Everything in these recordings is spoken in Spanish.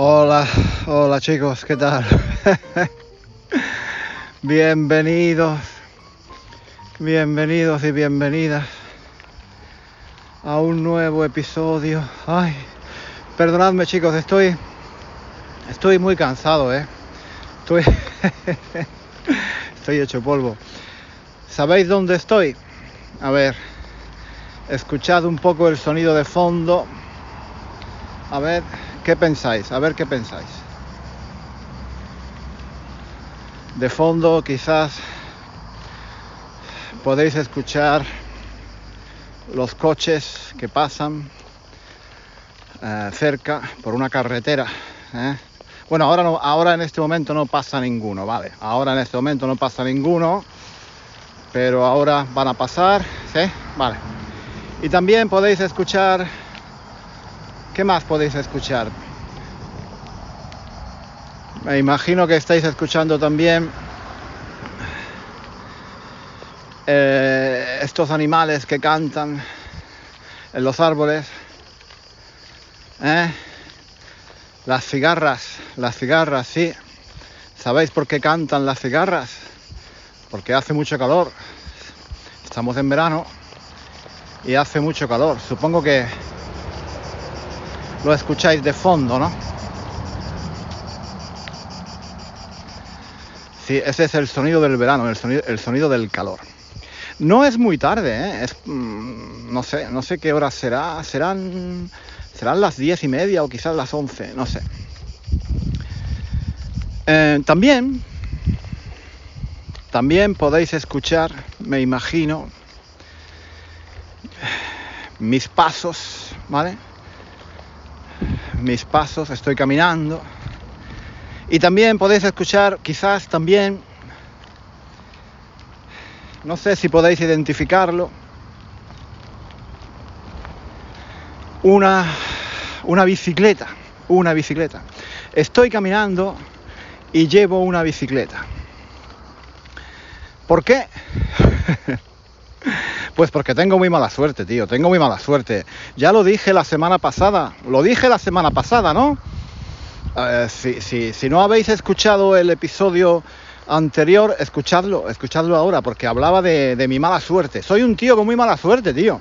Hola, hola chicos, ¿qué tal? bienvenidos, bienvenidos y bienvenidas a un nuevo episodio. Ay, perdonadme chicos, estoy, estoy muy cansado, ¿eh? Estoy, estoy hecho polvo. ¿Sabéis dónde estoy? A ver, escuchad un poco el sonido de fondo. A ver, ¿Qué pensáis? A ver qué pensáis. De fondo quizás podéis escuchar los coches que pasan eh, cerca por una carretera. ¿eh? Bueno, ahora, ahora en este momento no pasa ninguno, ¿vale? Ahora en este momento no pasa ninguno, pero ahora van a pasar, ¿sí? Vale. Y también podéis escuchar ¿Qué más podéis escuchar? Me imagino que estáis escuchando también eh, estos animales que cantan en los árboles. ¿eh? Las cigarras, las cigarras, sí. ¿Sabéis por qué cantan las cigarras? Porque hace mucho calor. Estamos en verano y hace mucho calor. Supongo que lo escucháis de fondo, ¿no? Sí, ese es el sonido del verano, el sonido, el sonido del calor. No es muy tarde, ¿eh? es, mm, no sé, no sé qué hora será, serán, serán las diez y media o quizás las once, no sé. Eh, también, también podéis escuchar, me imagino, mis pasos, ¿vale? Mis pasos, estoy caminando. Y también podéis escuchar quizás también, no sé si podéis identificarlo, una, una bicicleta, una bicicleta. Estoy caminando y llevo una bicicleta. ¿Por qué? Pues porque tengo muy mala suerte, tío, tengo muy mala suerte. Ya lo dije la semana pasada, lo dije la semana pasada, ¿no? Eh, si, no habéis escuchado el episodio anterior, escuchadlo, escuchadlo ahora, porque hablaba de, de mi mala suerte. Soy un tío con muy mala suerte, tío.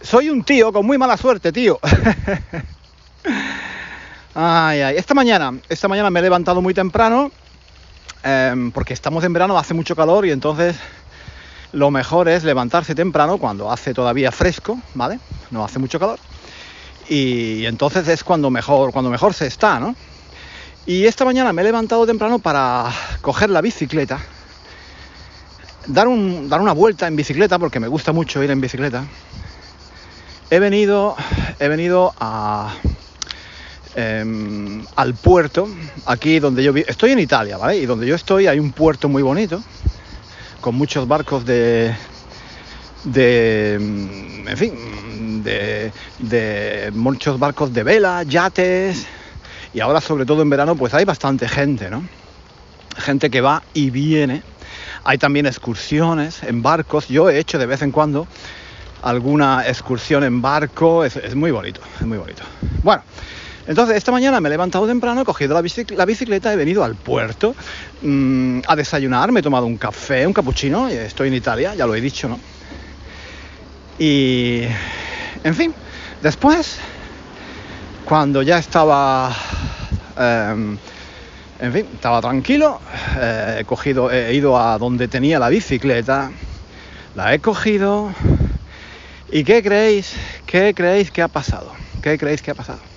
Soy un tío con muy mala suerte, tío. ay, ay. Esta mañana, esta mañana me he levantado muy temprano, em, porque estamos en verano, hace mucho calor y entonces lo mejor es levantarse temprano cuando hace todavía fresco, ¿vale? No hace mucho calor. Y entonces es cuando mejor, cuando mejor se está, ¿no? Y esta mañana me he levantado temprano para coger la bicicleta, dar, un, dar una vuelta en bicicleta, porque me gusta mucho ir en bicicleta. He venido, he venido a, em, al puerto, aquí donde yo vivo. Estoy en Italia, ¿vale? Y donde yo estoy hay un puerto muy bonito con muchos barcos de, de mm, en fin, de, de, muchos barcos de vela, yates, y ahora sobre todo en verano pues hay bastante gente, ¿no? Gente que va y viene. Hay también excursiones en barcos, yo he hecho de vez en cuando alguna excursión en barco, es, es muy bonito, es muy bonito. Bueno, entonces, esta mañana me he levantado temprano, he cogido la, bicicleta, he venido al puerto mm, a desayunar, me he tomado un café, un cappuccino, estoy en Italia, ya lo he dicho, ¿no? Y, en fin, después, cuando ya estaba em, En fin, estaba tranquilo, eh, he cogido, he ido a donde tenía la bicicleta, la he cogido. ¿Y qué creéis? ¿Qué creéis que ha pasado? ¿Qué creéis que ha pasado?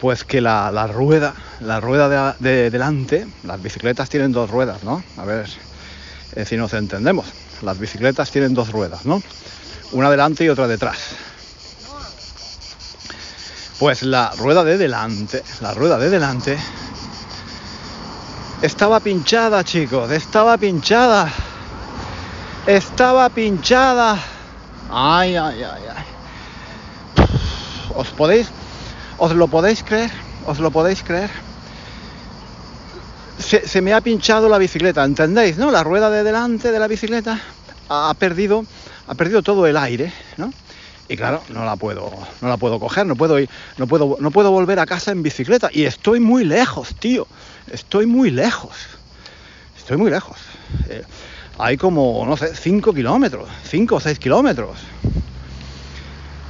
Pues que la, rueda, la rueda de, de, delante, las bicicletas tienen dos ruedas, ¿no? A ver si nos entendemos. Las bicicletas tienen dos ruedas, ¿no? Una delante y otra detrás. Pues la rueda de delante, la rueda de delante estaba pinchada, chicos, estaba pinchada. Estaba pinchada. Ay, ay, ay, ay. ¿Os podéis, os lo podéis creer? ¿Os lo podéis creer? Se, me ha pinchado la bicicleta, ¿entendéis? ¿No? La rueda de delante de la bicicleta ha perdido, ha perdido todo el aire, ¿no? Y claro, no la puedo, no la puedo coger, no puedo ir, no puedo, no puedo volver a casa en bicicleta. Y estoy muy lejos, tío. Estoy muy lejos. Estoy muy lejos. Eh, hay como, no sé, 5 kilómetros, 5 o 6 kilómetros.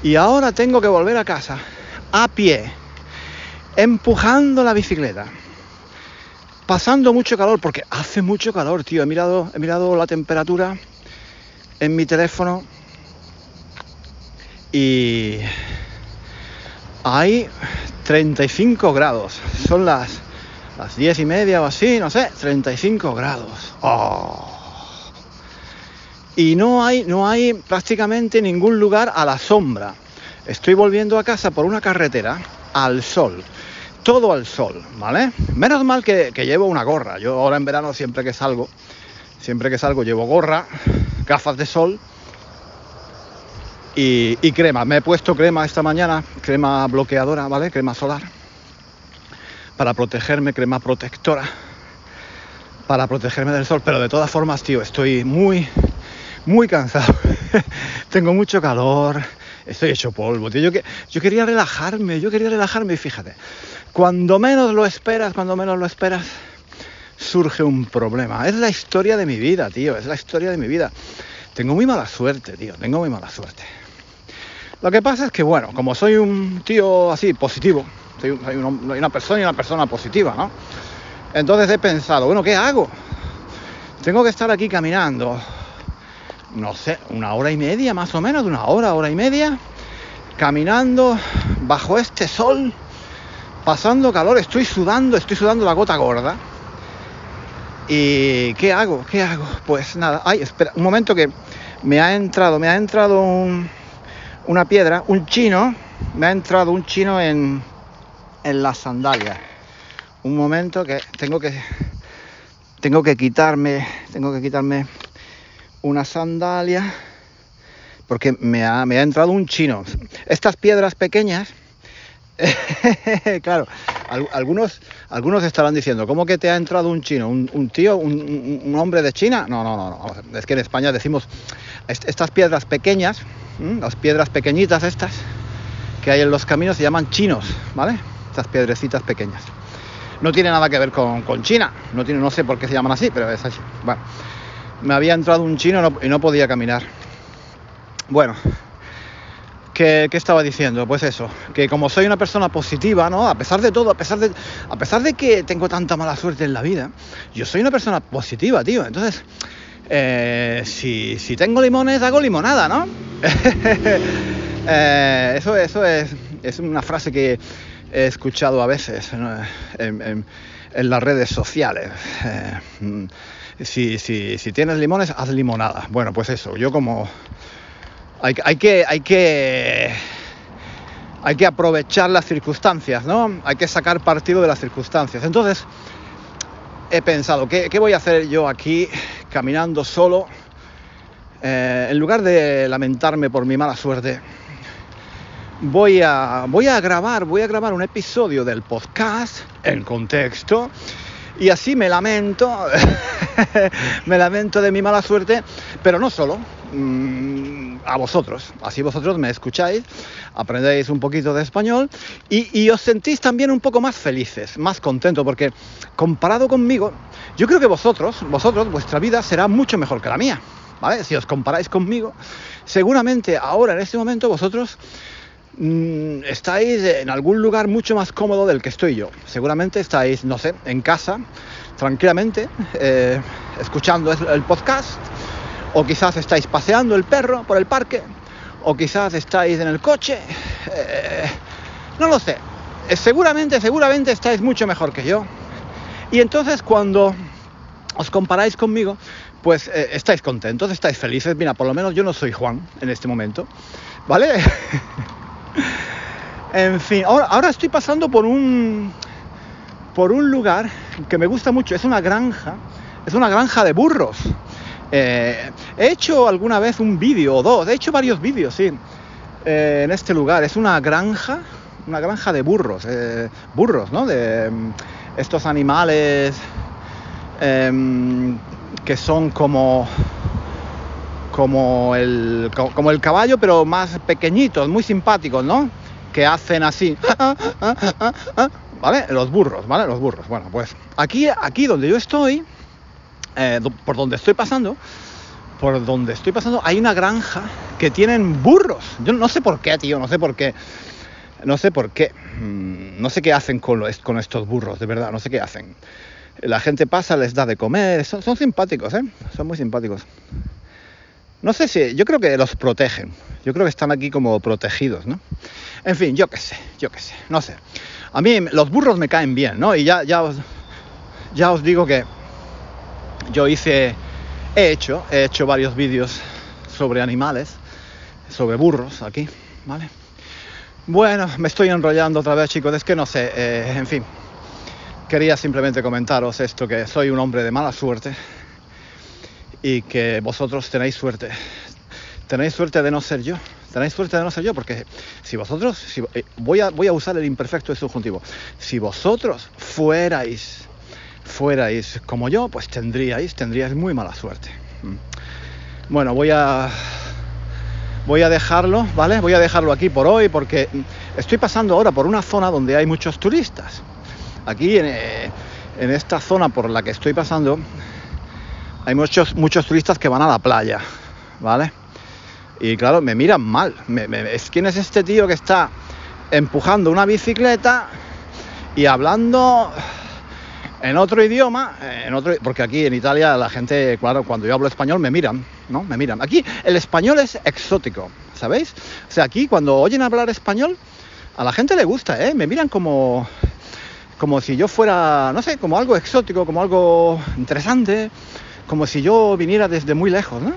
Y ahora tengo que volver a casa a pie, empujando la bicicleta, pasando mucho calor, porque hace mucho calor, tío. He mirado, he mirado la temperatura en mi teléfono y hay 35 grados. Son las, las 10 y media o así, no sé, 35 grados. Oh. Y no hay, no hay prácticamente ningún lugar a la sombra. Estoy volviendo a casa por una carretera al sol. Todo al sol, ¿vale? Menos mal que, llevo una gorra. Yo ahora en verano siempre que salgo, siempre que salgo llevo gorra, gafas de sol y, y, crema. Me he puesto crema esta mañana, crema bloqueadora, ¿vale? Crema solar. Para protegerme, crema protectora. Para protegerme del sol. Pero de todas formas, tío, estoy muy, muy cansado. Tengo mucho calor. Estoy hecho polvo, tío. Yo, que, yo quería relajarme, yo quería relajarme y fíjate. Cuando menos lo esperas, cuando menos lo esperas, surge un problema. Es la historia de mi vida, tío. Es la historia de mi vida. Tengo muy mala suerte, tío. Tengo muy mala suerte. Lo que pasa es que, bueno, como soy un tío así positivo, soy, soy una persona y una persona positiva, ¿no? Entonces he pensado, bueno, ¿qué hago? Tengo que estar aquí caminando, no sé, una hora y media más o menos, de una hora, hora y media, caminando bajo este sol, pasando calor, estoy sudando, estoy sudando la gota gorda. ¿Y qué hago? ¿Qué hago? Pues nada, ay, espera, un momento que me ha entrado, me ha entrado un, una piedra, un chino, me ha entrado un chino en, en las sandalias. Un momento que tengo que tengo que quitarme, tengo que quitarme una sandalia porque me ha, me ha entrado un chino. Estas piedras pequeñas, claro, algunos, algunos estarán diciendo, ¿cómo que te ha entrado un chino? ¿Un, un tío? Un, un, hombre de China? No, no, no, no. Es que en España decimos estas piedras pequeñas, las piedras pequeñitas estas que hay en los caminos se llaman chinos, ¿vale? Estas piedrecitas pequeñas. No tiene nada que ver con, con China, no, tiene, no sé por qué se llaman así, pero es así. Bueno, me había entrado un chino y no podía caminar. Bueno, ¿Qué, ¿Qué, estaba diciendo? Pues eso, que como soy una persona positiva, ¿no? A pesar de todo, a pesar de, a pesar de que tengo tanta mala suerte en la vida, yo soy una persona positiva, tío. Entonces, eh, si, si, tengo limones, hago limonada, ¿no? eh, eso eso es, es, una frase que he escuchado a veces en, las redes sociales. Eh, si, tienes limones, haz limonada. Bueno, pues eso, yo como hay, hay, que, hay, que, hay que aprovechar las circunstancias, ¿no? Hay que sacar partido de las circunstancias. Entonces, he pensado, ¿qué, qué voy a hacer yo aquí caminando solo? Eh, en lugar de lamentarme por mi mala suerte, voy a, voy a grabar, voy a grabar un episodio del podcast en contexto y así me lamento, me lamento de mi mala suerte, pero no solo, mmm, a vosotros. Así vosotros me escucháis, aprendéis un poquito de español y, y, os sentís también un poco más felices, más contentos, porque comparado conmigo, yo creo que vosotros, vosotros, vuestra vida será mucho mejor que la mía. ¿Vale? Si os comparáis conmigo, seguramente ahora en este momento vosotros mm, estáis en algún lugar mucho más cómodo del que estoy yo. Seguramente estáis, no sé, en casa, tranquilamente, eh, escuchando el podcast, o quizás estáis paseando el perro por el parque, o quizás estáis en el coche, eh, no lo sé. Eh, seguramente, seguramente estáis mucho mejor que yo. Y entonces cuando os comparáis conmigo, pues estáis contentos, estáis felices. Mira, por lo menos yo no soy Juan en este momento, ¿vale? en fin, ahora, estoy pasando por un por un lugar que me gusta mucho. Es una granja, es una granja de burros. Eh, he hecho alguna vez un vídeo o dos, he hecho varios vídeos, sí, eh, en este lugar. Es una granja, una granja de burros, burros, ¿no? De mm, estos animales Em, que son como como el, como el caballo, pero más pequeñitos, muy simpáticos, ¿no? Que hacen así. ¿Vale? Los burros, ¿vale? Los burros. Bueno, pues aquí, aquí donde yo estoy, eh, por donde estoy pasando, por donde estoy pasando, hay una granja que tienen burros. Yo no sé por qué, tío, no sé por qué. No sé por qué. Mm, no sé qué hacen con, con estos burros, de verdad, no sé qué hacen. La gente pasa, les da de comer, son, simpáticos, ¿eh? Son muy simpáticos. No sé si, yo creo que los protegen. Yo creo que están aquí como protegidos, ¿no? En fin, yo qué sé, yo qué sé, no sé. A mí los burros me caen bien, ¿no? Y ya, ya, os, ya os digo que yo hice, he hecho, he hecho varios vídeos sobre animales, sobre burros aquí, ¿vale? Bueno, me estoy enrollando otra vez, chicos, es que no sé, eh, en fin quería simplemente comentaros esto, que soy un hombre de mala suerte y que vosotros tenéis suerte. Tenéis suerte de no ser yo. Tenéis suerte de no ser yo, porque si vosotros, si, eh, voy, a, voy a usar el imperfecto de subjuntivo, si vosotros fuerais, fuerais como yo, pues tendríais, tendríais muy mala suerte. Mm. Bueno, voy a, voy a dejarlo, ¿vale? Voy a dejarlo aquí por hoy porque estoy pasando ahora por una zona donde hay muchos turistas. Aquí eh, en, esta zona por la que estoy pasando hay muchos, muchos turistas que van a la playa, ¿vale? Y claro, me miran mal. ¿Quién es este tío que está empujando una bicicleta y hablando en otro idioma, otro, porque aquí en Italia la gente, claro, cuando yo hablo español me miran, ¿no? Me miran. Aquí el español es exótico, ¿sabéis? O sea, aquí cuando oyen hablar español, a la gente le gusta, ¿eh? Me miran como, como si yo fuera, no sé, como algo exótico, como algo interesante, como si yo viniera desde muy lejos, ¿no?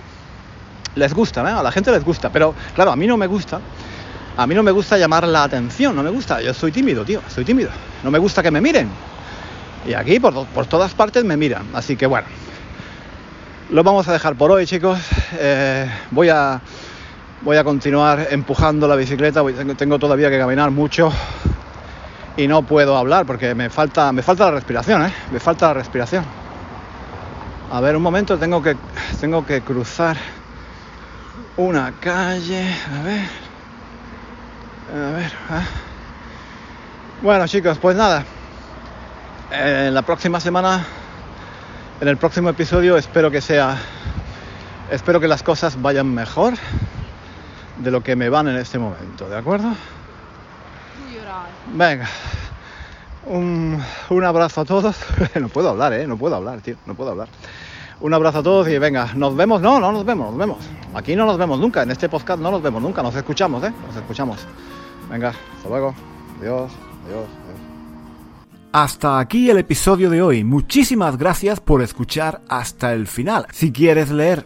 Les gusta, ¿no? A la gente les gusta, pero claro, a mí no me gusta. A mí no me gusta llamar la atención, no me gusta. Yo soy tímido, tío, soy tímido. No me gusta que me miren. Y aquí por, por todas partes me miran. Así que bueno, lo vamos a dejar por hoy, chicos. Eh, voy a voy a continuar empujando la bicicleta. tengo todavía que caminar mucho y no puedo hablar porque me falta, me falta la respiración, ¿eh? Me falta la respiración. A ver, un momento, tengo que, tengo que cruzar una calle. A ver. A ver. Ah. Bueno, chicos, pues nada. En la próxima semana, en el próximo episodio, espero que sea. Espero que las cosas vayan mejor de lo que me van en este momento, ¿de acuerdo? Venga. Un, abrazo a todos. no puedo hablar, ¿eh? No puedo hablar, tío. No puedo hablar. Un abrazo a todos y venga, nos vemos. No, no nos vemos, nos vemos. Aquí no nos vemos nunca. En este podcast no nos vemos nunca. Nos escuchamos, ¿eh? Nos escuchamos. Venga, hasta luego. Adiós, adiós, adiós. Hasta aquí el episodio de hoy. Muchísimas gracias por escuchar hasta el final. Si quieres leer